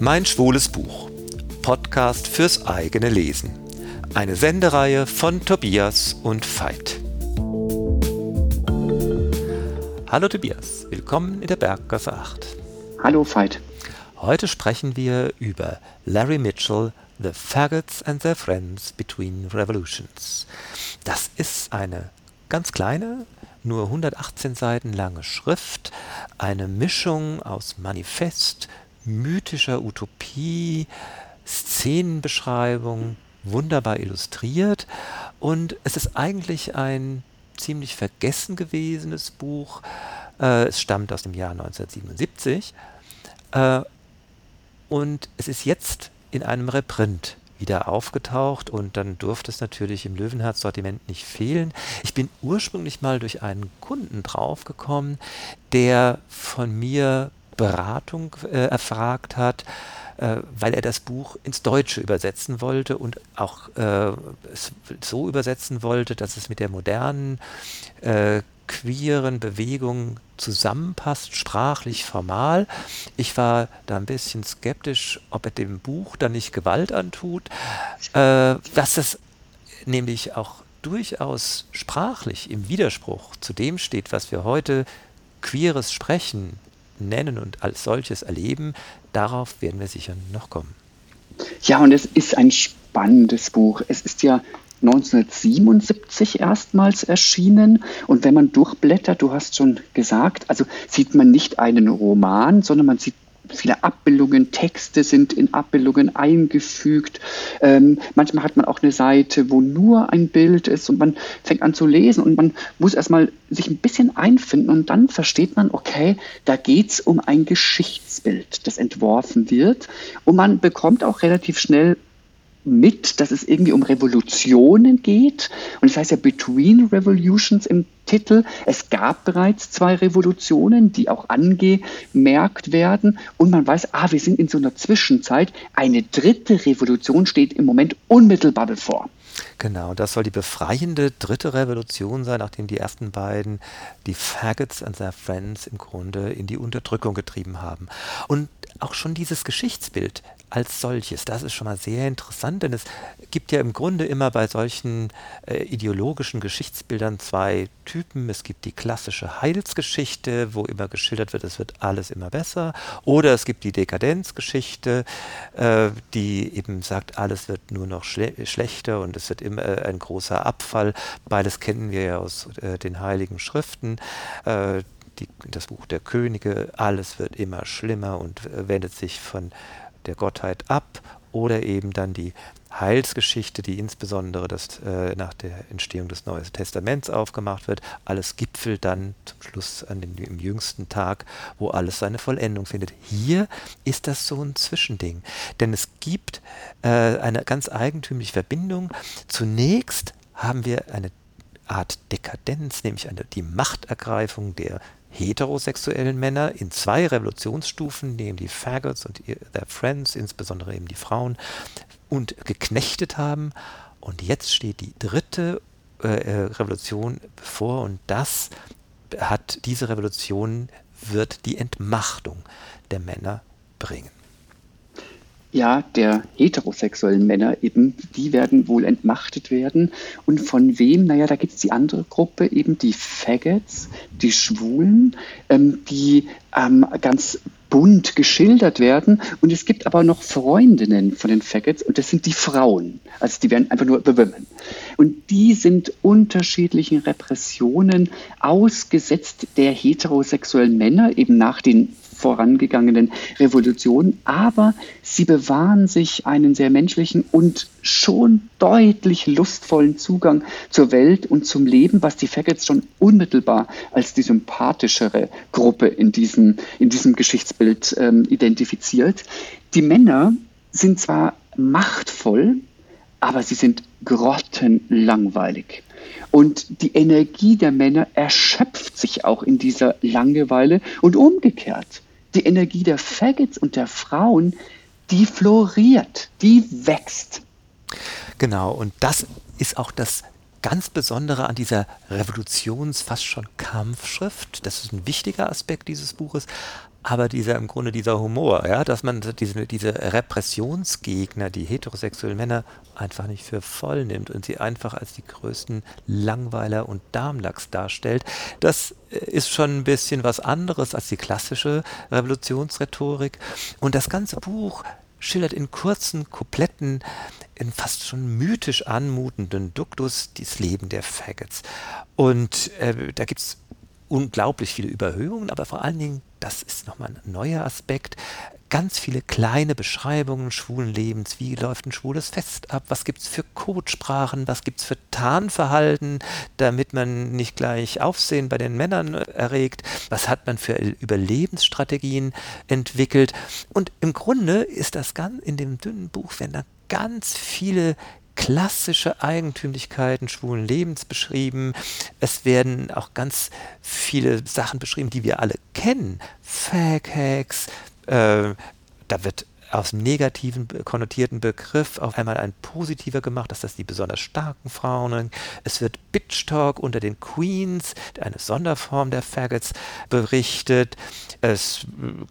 Mein schwules Buch. Podcast fürs eigene Lesen. Eine Sendereihe von Tobias und Veit. Hallo Tobias, willkommen in der Berggasse 8. Hallo Veit. Heute sprechen wir über Larry Mitchell, The Faggots and Their Friends Between Revolutions. Das ist eine ganz kleine, nur 118 Seiten lange Schrift, eine Mischung aus Manifest, mythischer Utopie, Szenenbeschreibung, wunderbar illustriert und es ist eigentlich ein ziemlich vergessen gewesenes Buch. Äh, es stammt aus dem Jahr 1977 äh, und es ist jetzt in einem Reprint wieder aufgetaucht und dann durfte es natürlich im Löwenherz-Sortiment nicht fehlen. Ich bin ursprünglich mal durch einen Kunden draufgekommen, der von mir Beratung äh, erfragt hat, äh, weil er das Buch ins Deutsche übersetzen wollte und auch äh, es so übersetzen wollte, dass es mit der modernen äh, queeren Bewegung zusammenpasst, sprachlich, formal. Ich war da ein bisschen skeptisch, ob er dem Buch dann nicht Gewalt antut, äh, dass es nämlich auch durchaus sprachlich im Widerspruch zu dem steht, was wir heute queeres Sprechen nennen und als solches erleben. Darauf werden wir sicher noch kommen. Ja, und es ist ein spannendes Buch. Es ist ja 1977 erstmals erschienen. Und wenn man durchblättert, du hast schon gesagt, also sieht man nicht einen Roman, sondern man sieht viele Abbildungen, Texte sind in Abbildungen eingefügt. Ähm, manchmal hat man auch eine Seite, wo nur ein Bild ist und man fängt an zu lesen und man muss erstmal sich ein bisschen einfinden und dann versteht man, okay, da geht es um ein Geschichtsbild, das entworfen wird und man bekommt auch relativ schnell mit, dass es irgendwie um Revolutionen geht. Und es heißt ja Between Revolutions im Titel. Es gab bereits zwei Revolutionen, die auch angemerkt werden. Und man weiß, ah, wir sind in so einer Zwischenzeit. Eine dritte Revolution steht im Moment unmittelbar bevor. Genau, das soll die befreiende dritte Revolution sein, nachdem die ersten beiden, die Faggots and their Friends, im Grunde in die Unterdrückung getrieben haben. Und auch schon dieses Geschichtsbild als solches. Das ist schon mal sehr interessant, denn es gibt ja im Grunde immer bei solchen äh, ideologischen Geschichtsbildern zwei Typen. Es gibt die klassische Heilsgeschichte, wo immer geschildert wird, es wird alles immer besser. Oder es gibt die Dekadenzgeschichte, äh, die eben sagt, alles wird nur noch schle schlechter und es wird immer äh, ein großer Abfall. Beides kennen wir ja aus äh, den heiligen Schriften. Äh, die, das Buch der Könige, alles wird immer schlimmer und wendet sich von der Gottheit ab oder eben dann die Heilsgeschichte, die insbesondere das, äh, nach der Entstehung des Neuen Testaments aufgemacht wird. Alles gipfelt dann zum Schluss an dem, im jüngsten Tag, wo alles seine Vollendung findet. Hier ist das so ein Zwischending, denn es gibt äh, eine ganz eigentümliche Verbindung. Zunächst haben wir eine Art Dekadenz, nämlich eine, die Machtergreifung der heterosexuellen Männer in zwei Revolutionsstufen, neben die Faggots und their Friends, insbesondere eben die Frauen, und geknechtet haben. Und jetzt steht die dritte äh, äh, Revolution bevor und das hat diese Revolution wird die Entmachtung der Männer bringen ja, der heterosexuellen Männer eben, die werden wohl entmachtet werden. Und von wem? Naja, da gibt es die andere Gruppe, eben die Faggots, die Schwulen, ähm, die ähm, ganz bunt geschildert werden. Und es gibt aber noch Freundinnen von den Faggots und das sind die Frauen. Also die werden einfach nur The Women. Und die sind unterschiedlichen Repressionen ausgesetzt der heterosexuellen Männer, eben nach den vorangegangenen Revolutionen, aber sie bewahren sich einen sehr menschlichen und schon deutlich lustvollen Zugang zur Welt und zum Leben, was die Faggots schon unmittelbar als die sympathischere Gruppe in diesem, in diesem Geschichtsbild ähm, identifiziert. Die Männer sind zwar machtvoll, aber sie sind grottenlangweilig. Und die Energie der Männer erschöpft sich auch in dieser Langeweile und umgekehrt die Energie der Faggots und der Frauen, die floriert, die wächst. Genau, und das ist auch das ganz Besondere an dieser revolutions-, fast schon Kampfschrift. Das ist ein wichtiger Aspekt dieses Buches. Aber dieser im Grunde dieser Humor, ja, dass man diese, diese Repressionsgegner, die heterosexuellen Männer, einfach nicht für voll nimmt und sie einfach als die größten Langweiler und Darmlachs darstellt, das äh, ist schon ein bisschen was anderes als die klassische Revolutionsrhetorik. Und das ganze Buch schildert in kurzen Coupletten, in fast schon mythisch anmutenden Duktus das Leben der Faggots. Und äh, da gibt es unglaublich viele Überhöhungen, aber vor allen Dingen, das ist nochmal ein neuer Aspekt, ganz viele kleine Beschreibungen schwulen Lebens. Wie läuft ein schwules Fest ab? Was gibt es für Codesprachen? Was gibt es für Tarnverhalten, damit man nicht gleich Aufsehen bei den Männern erregt? Was hat man für Überlebensstrategien entwickelt? Und im Grunde ist das ganz in dem dünnen Buch, werden da ganz viele klassische Eigentümlichkeiten schwulen Lebens beschrieben. Es werden auch ganz viele Sachen beschrieben, die wir alle kennen. Fag-Hacks, äh, da wird aus dem negativen konnotierten Begriff auf einmal ein positiver gemacht, dass das die besonders starken Frauen. sind. Es wird Bitch Talk unter den Queens, eine Sonderform der Faggots, berichtet. Es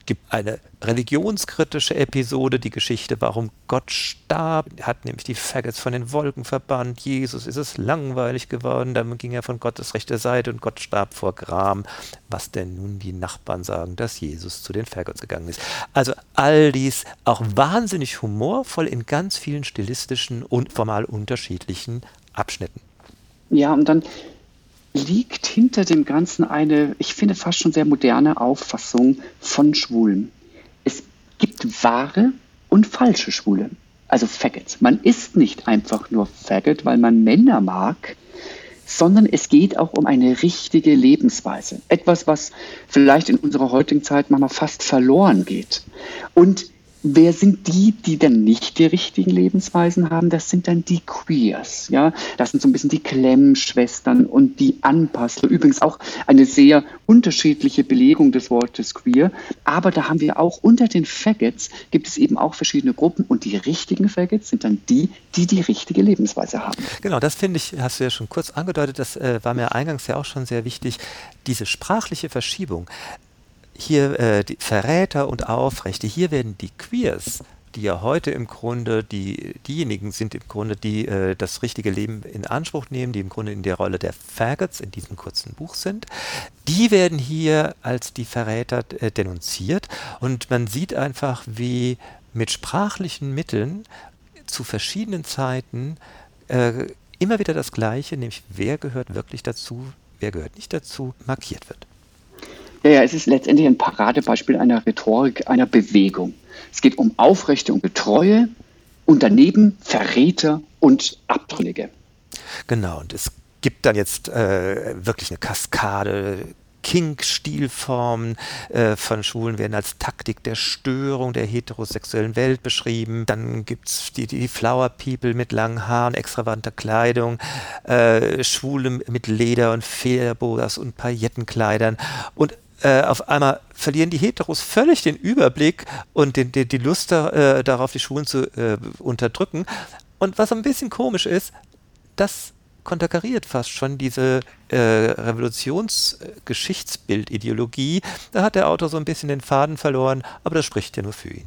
gibt eine religionskritische Episode, die Geschichte, warum Gott starb, hat nämlich die Faggots von den Wolken verbannt. Jesus ist es langweilig geworden, dann ging er von Gottes rechte Seite und Gott starb vor Gram. Was denn nun die Nachbarn sagen, dass Jesus zu den Faggots gegangen ist. Also all dies auch wahnsinnig humorvoll in ganz vielen stilistischen und formal unterschiedlichen Abschnitten. Ja, und dann liegt hinter dem Ganzen eine, ich finde fast schon sehr moderne Auffassung von Schwulen. Gibt wahre und falsche Schwule, also Faggots. Man ist nicht einfach nur Faggot, weil man Männer mag, sondern es geht auch um eine richtige Lebensweise. Etwas, was vielleicht in unserer heutigen Zeit manchmal fast verloren geht. Und Wer sind die, die dann nicht die richtigen Lebensweisen haben? Das sind dann die Queers. Ja? Das sind so ein bisschen die Klemmschwestern und die Anpasser. Übrigens auch eine sehr unterschiedliche Belegung des Wortes queer. Aber da haben wir auch unter den Faggots gibt es eben auch verschiedene Gruppen und die richtigen Faggots sind dann die, die die richtige Lebensweise haben. Genau, das finde ich, hast du ja schon kurz angedeutet, das äh, war mir eingangs ja auch schon sehr wichtig, diese sprachliche Verschiebung hier äh, die Verräter und Aufrechte, hier werden die Queers, die ja heute im Grunde die, diejenigen sind im Grunde, die äh, das richtige Leben in Anspruch nehmen, die im Grunde in der Rolle der Faggots in diesem kurzen Buch sind, die werden hier als die Verräter äh, denunziert und man sieht einfach, wie mit sprachlichen Mitteln zu verschiedenen Zeiten äh, immer wieder das Gleiche, nämlich wer gehört wirklich dazu, wer gehört nicht dazu, markiert wird. Ja, ja, es ist letztendlich ein Paradebeispiel einer Rhetorik, einer Bewegung. Es geht um Aufrechte und Getreue und daneben Verräter und Abtrünnige. Genau, und es gibt dann jetzt äh, wirklich eine Kaskade. Kink-Stilformen äh, von Schwulen werden als Taktik der Störung der heterosexuellen Welt beschrieben. Dann gibt es die, die Flower People mit langen Haaren, extravaganter Kleidung, äh, Schwule mit Leder und Federboas und Paillettenkleidern. Und äh, auf einmal verlieren die Heteros völlig den Überblick und den, den, die Lust da, äh, darauf, die Schwulen zu äh, unterdrücken. Und was ein bisschen komisch ist, das konterkariert fast schon diese äh, Revolutionsgeschichtsbildideologie. Da hat der Autor so ein bisschen den Faden verloren, aber das spricht ja nur für ihn.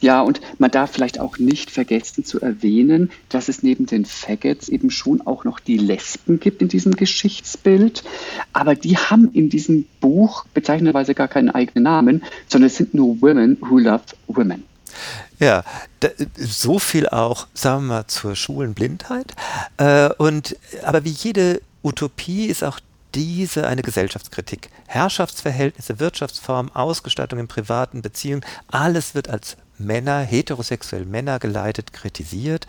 Ja, und man darf vielleicht auch nicht vergessen zu erwähnen, dass es neben den Faggots eben schon auch noch die Lesben gibt in diesem Geschichtsbild. Aber die haben in diesem Buch bezeichnenderweise gar keinen eigenen Namen, sondern es sind nur Women who love women. Ja, da, so viel auch, sagen wir mal, zur Schulenblindheit. Äh, und, aber wie jede Utopie ist auch diese eine Gesellschaftskritik. Herrschaftsverhältnisse, Wirtschaftsform, Ausgestattung in privaten Beziehungen, alles wird als Männer, heterosexuell Männer geleitet, kritisiert.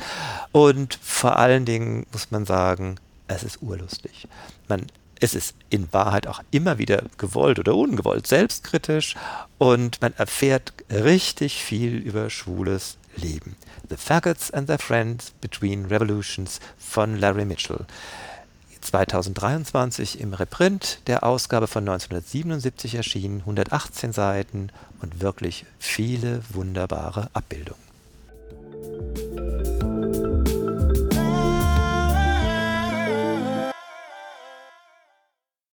Und vor allen Dingen muss man sagen, es ist urlustig. Man, es ist in Wahrheit auch immer wieder gewollt oder ungewollt selbstkritisch und man erfährt richtig viel über schwules Leben. The Faggots and Their Friends Between Revolutions von Larry Mitchell. 2023 im Reprint der Ausgabe von 1977 erschienen, 118 Seiten und wirklich viele wunderbare Abbildungen.